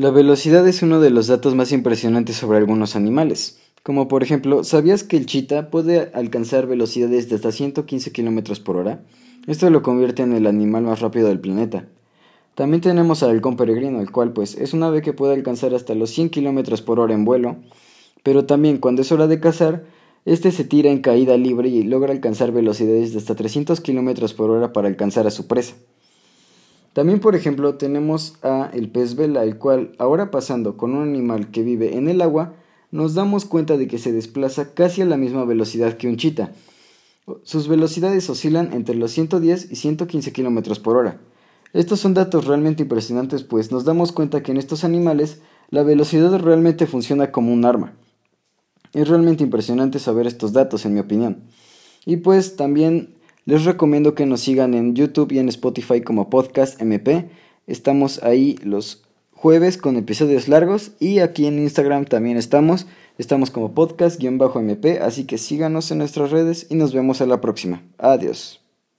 La velocidad es uno de los datos más impresionantes sobre algunos animales. Como por ejemplo, ¿sabías que el chita puede alcanzar velocidades de hasta 115 km por hora? Esto lo convierte en el animal más rápido del planeta. También tenemos al halcón peregrino, el cual pues es un ave que puede alcanzar hasta los 100 km por hora en vuelo, pero también cuando es hora de cazar, este se tira en caída libre y logra alcanzar velocidades de hasta 300 km por hora para alcanzar a su presa. También, por ejemplo, tenemos a el pez vela, el cual, ahora pasando con un animal que vive en el agua, nos damos cuenta de que se desplaza casi a la misma velocidad que un chita. Sus velocidades oscilan entre los 110 y 115 km por hora. Estos son datos realmente impresionantes, pues nos damos cuenta que en estos animales la velocidad realmente funciona como un arma. Es realmente impresionante saber estos datos, en mi opinión. Y pues también les recomiendo que nos sigan en YouTube y en Spotify como Podcast MP. Estamos ahí los jueves con episodios largos y aquí en Instagram también estamos. Estamos como podcast-mp, así que síganos en nuestras redes y nos vemos a la próxima. Adiós.